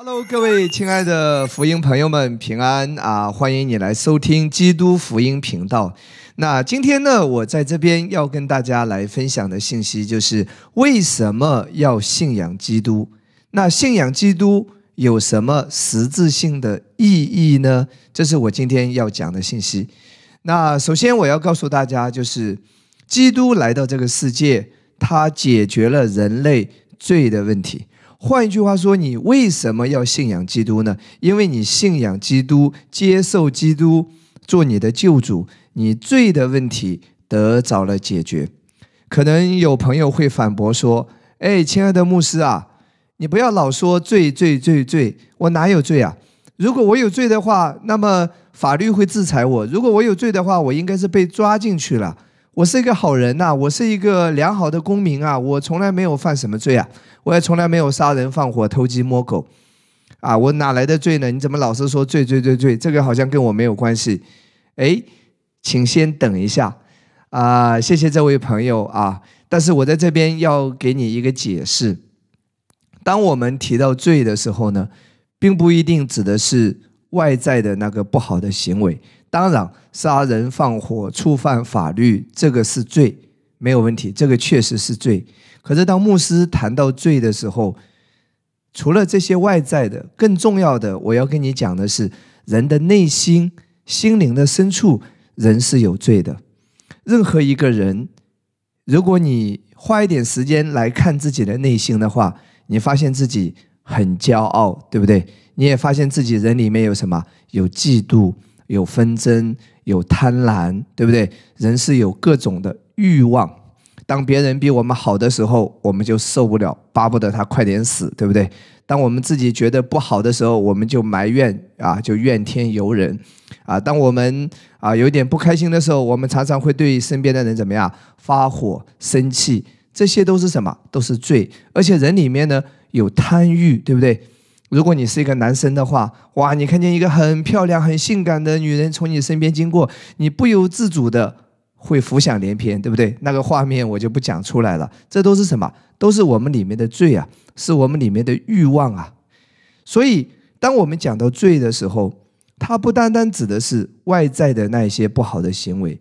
Hello，各位亲爱的福音朋友们，平安啊！欢迎你来收听基督福音频道。那今天呢，我在这边要跟大家来分享的信息就是为什么要信仰基督？那信仰基督有什么实质性的意义呢？这是我今天要讲的信息。那首先我要告诉大家，就是基督来到这个世界，他解决了人类罪的问题。换一句话说，你为什么要信仰基督呢？因为你信仰基督，接受基督做你的救主，你罪的问题得着了解决。可能有朋友会反驳说：“哎，亲爱的牧师啊，你不要老说罪罪罪罪，我哪有罪啊？如果我有罪的话，那么法律会制裁我；如果我有罪的话，我应该是被抓进去了。我是一个好人呐，我是一个良好的公民啊，我从来没有犯什么罪啊。”我也从来没有杀人放火、偷鸡摸狗，啊，我哪来的罪呢？你怎么老是说罪罪罪罪？这个好像跟我没有关系。哎，请先等一下，啊，谢谢这位朋友啊。但是我在这边要给你一个解释。当我们提到罪的时候呢，并不一定指的是外在的那个不好的行为。当然，杀人放火、触犯法律，这个是罪，没有问题，这个确实是罪。可是，当牧师谈到罪的时候，除了这些外在的，更重要的，我要跟你讲的是，人的内心、心灵的深处，人是有罪的。任何一个人，如果你花一点时间来看自己的内心的话，你发现自己很骄傲，对不对？你也发现自己人里面有什么？有嫉妒，有纷争，有贪婪，对不对？人是有各种的欲望。当别人比我们好的时候，我们就受不了，巴不得他快点死，对不对？当我们自己觉得不好的时候，我们就埋怨啊，就怨天尤人，啊，当我们啊有点不开心的时候，我们常常会对身边的人怎么样发火、生气，这些都是什么？都是罪。而且人里面呢有贪欲，对不对？如果你是一个男生的话，哇，你看见一个很漂亮、很性感的女人从你身边经过，你不由自主的。会浮想联翩，对不对？那个画面我就不讲出来了。这都是什么？都是我们里面的罪啊，是我们里面的欲望啊。所以，当我们讲到罪的时候，它不单单指的是外在的那一些不好的行为。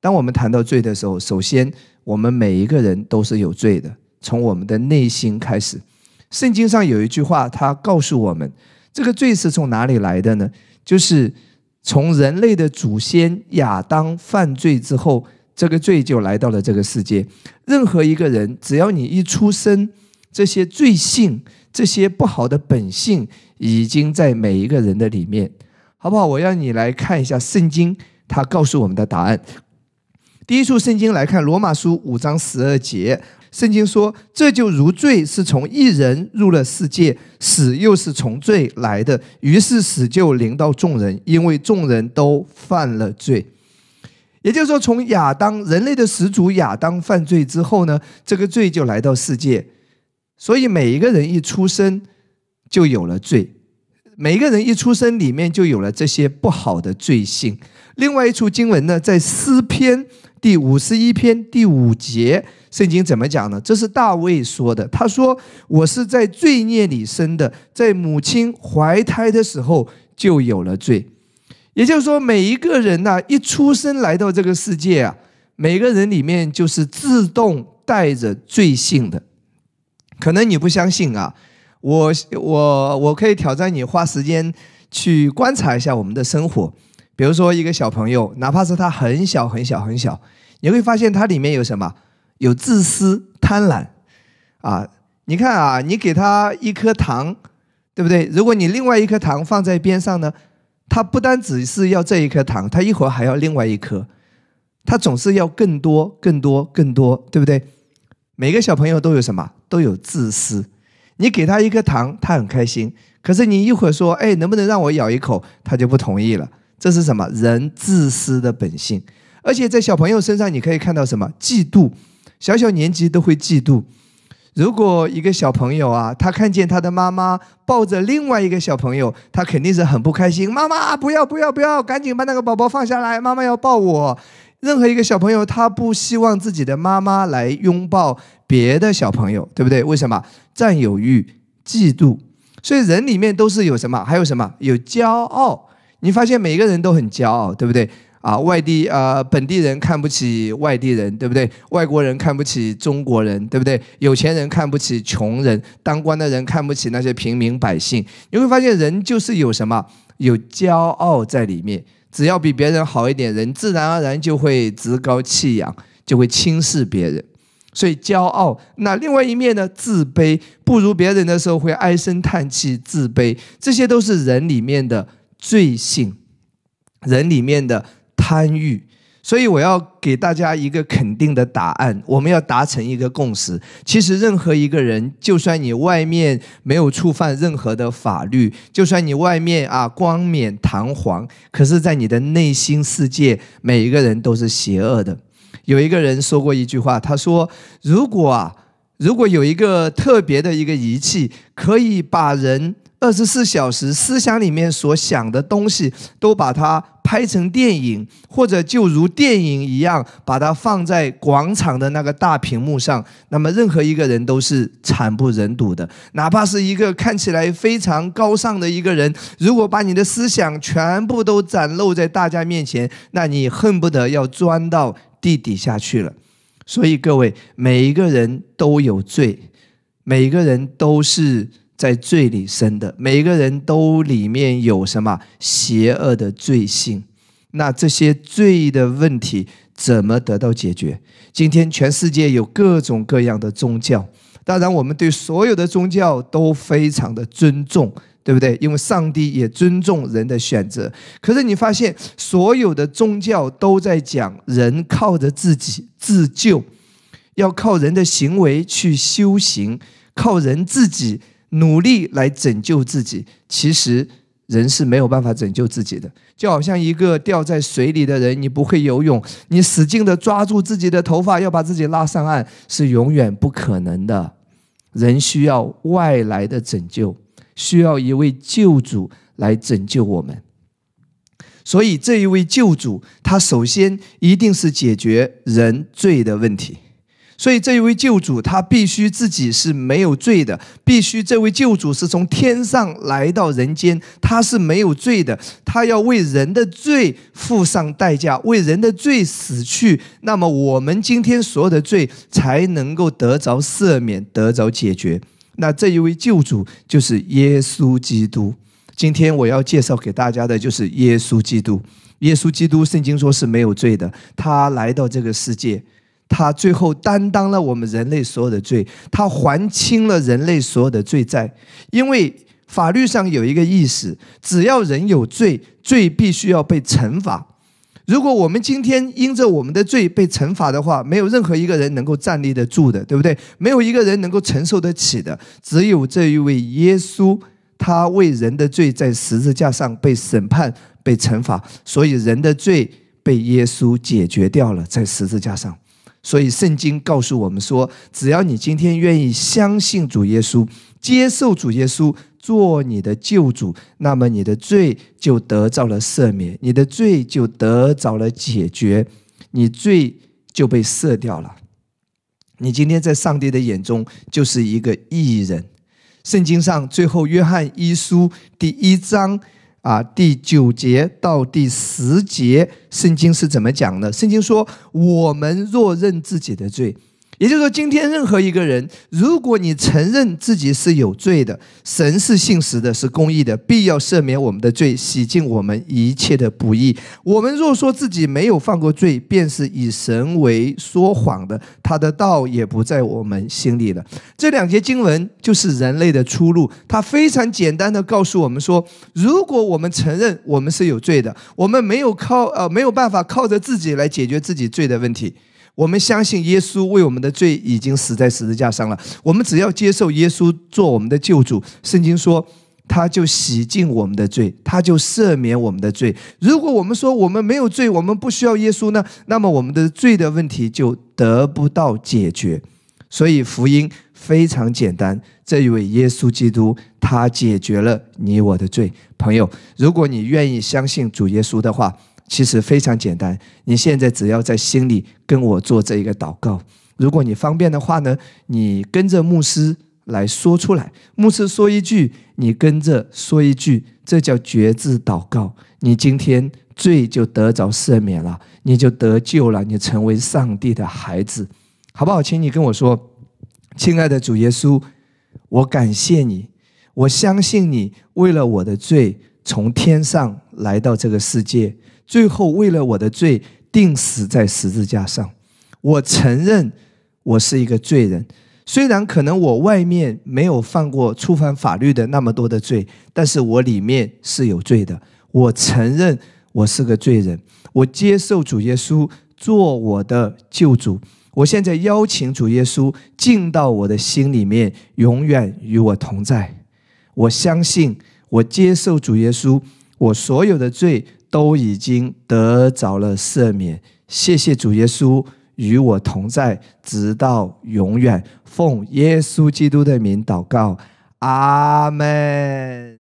当我们谈到罪的时候，首先我们每一个人都是有罪的，从我们的内心开始。圣经上有一句话，它告诉我们，这个罪是从哪里来的呢？就是。从人类的祖先亚当犯罪之后，这个罪就来到了这个世界。任何一个人，只要你一出生，这些罪性、这些不好的本性，已经在每一个人的里面，好不好？我让你来看一下圣经，它告诉我们的答案。第一处圣经来看，罗马书五章十二节。圣经说：“这就如罪是从一人入了世界，死又是从罪来的。于是死就临到众人，因为众人都犯了罪。也就是说，从亚当人类的始祖亚当犯罪之后呢，这个罪就来到世界。所以每一个人一出生就有了罪，每一个人一出生里面就有了这些不好的罪性。另外一处经文呢，在诗篇第五十一篇第五节。”圣经怎么讲呢？这是大卫说的。他说：“我是在罪孽里生的，在母亲怀胎的时候就有了罪。”也就是说，每一个人呐，一出生来到这个世界啊，每个人里面就是自动带着罪性的。可能你不相信啊，我我我可以挑战你，花时间去观察一下我们的生活。比如说，一个小朋友，哪怕是他很小很小很小，你会发现他里面有什么？有自私、贪婪，啊，你看啊，你给他一颗糖，对不对？如果你另外一颗糖放在边上呢，他不单只是要这一颗糖，他一会儿还要另外一颗，他总是要更多、更多、更多，对不对？每个小朋友都有什么？都有自私。你给他一颗糖，他很开心，可是你一会儿说，哎，能不能让我咬一口？他就不同意了。这是什么？人自私的本性。而且在小朋友身上，你可以看到什么？嫉妒。小小年纪都会嫉妒。如果一个小朋友啊，他看见他的妈妈抱着另外一个小朋友，他肯定是很不开心。妈妈，不要不要不要，赶紧把那个宝宝放下来，妈妈要抱我。任何一个小朋友，他不希望自己的妈妈来拥抱别的小朋友，对不对？为什么？占有欲、嫉妒。所以人里面都是有什么？还有什么？有骄傲。你发现每个人都很骄傲，对不对？啊，外地啊，本地人看不起外地人，对不对？外国人看不起中国人，对不对？有钱人看不起穷人，当官的人看不起那些平民百姓。你会发现，人就是有什么？有骄傲在里面。只要比别人好一点，人自然而然就会趾高气扬，就会轻视别人。所以骄傲，那另外一面呢？自卑，不如别人的时候会唉声叹气，自卑，这些都是人里面的罪性，人里面的贪欲。所以我要给大家一个肯定的答案，我们要达成一个共识。其实任何一个人，就算你外面没有触犯任何的法律，就算你外面啊光冕堂皇，可是，在你的内心世界，每一个人都是邪恶的。有一个人说过一句话，他说：“如果啊，如果有一个特别的一个仪器，可以把人二十四小时思想里面所想的东西，都把它拍成电影，或者就如电影一样，把它放在广场的那个大屏幕上，那么任何一个人都是惨不忍睹的。哪怕是一个看起来非常高尚的一个人，如果把你的思想全部都展露在大家面前，那你恨不得要钻到。”地底下去了，所以各位，每一个人都有罪，每一个人都是在罪里生的，每一个人都里面有什么邪恶的罪性。那这些罪的问题怎么得到解决？今天全世界有各种各样的宗教，当然我们对所有的宗教都非常的尊重。对不对？因为上帝也尊重人的选择。可是你发现，所有的宗教都在讲人靠着自己自救，要靠人的行为去修行，靠人自己努力来拯救自己。其实人是没有办法拯救自己的。就好像一个掉在水里的人，你不会游泳，你使劲的抓住自己的头发要把自己拉上岸，是永远不可能的。人需要外来的拯救。需要一位救主来拯救我们，所以这一位救主，他首先一定是解决人罪的问题。所以这一位救主，他必须自己是没有罪的，必须这位救主是从天上来到人间，他是没有罪的，他要为人的罪付上代价，为人的罪死去。那么我们今天所有的罪才能够得着赦免，得着解决。那这一位救主就是耶稣基督。今天我要介绍给大家的就是耶稣基督。耶稣基督，圣经说是没有罪的。他来到这个世界，他最后担当了我们人类所有的罪，他还清了人类所有的罪债。因为法律上有一个意思，只要人有罪，罪必须要被惩罚。如果我们今天因着我们的罪被惩罚的话，没有任何一个人能够站立得住的，对不对？没有一个人能够承受得起的。只有这一位耶稣，他为人的罪在十字架上被审判、被惩罚，所以人的罪被耶稣解决掉了，在十字架上。所以圣经告诉我们说，只要你今天愿意相信主耶稣，接受主耶稣。做你的救主，那么你的罪就得到了赦免，你的罪就得着了解决，你罪就被赦掉了。你今天在上帝的眼中就是一个义人。圣经上最后约翰一书第一章啊第九节到第十节，圣经是怎么讲的？圣经说：“我们若认自己的罪。”也就是说，今天任何一个人，如果你承认自己是有罪的，神是信实的，是公义的，必要赦免我们的罪，洗净我们一切的不义。我们若说自己没有犯过罪，便是以神为说谎的，他的道也不在我们心里了。这两节经文就是人类的出路。他非常简单的告诉我们说：如果我们承认我们是有罪的，我们没有靠呃没有办法靠着自己来解决自己罪的问题。我们相信耶稣为我们的罪已经死在十字架上了。我们只要接受耶稣做我们的救主，圣经说他就洗净我们的罪，他就赦免我们的罪。如果我们说我们没有罪，我们不需要耶稣呢？那么我们的罪的问题就得不到解决。所以福音非常简单，这一位耶稣基督他解决了你我的罪。朋友，如果你愿意相信主耶稣的话。其实非常简单，你现在只要在心里跟我做这一个祷告。如果你方便的话呢，你跟着牧师来说出来。牧师说一句，你跟着说一句，这叫觉志祷告。你今天罪就得着赦免了，你就得救了，你成为上帝的孩子，好不好？请你跟我说，亲爱的主耶稣，我感谢你，我相信你为了我的罪从天上来到这个世界，最后为了我的罪定死在十字架上。我承认我是一个罪人，虽然可能我外面没有犯过触犯法律的那么多的罪，但是我里面是有罪的。我承认我是个罪人，我接受主耶稣做我的救主。我现在邀请主耶稣进到我的心里面，永远与我同在。我相信，我接受主耶稣，我所有的罪都已经得着了赦免。谢谢主耶稣。与我同在，直到永远。奉耶稣基督的名祷告，阿门。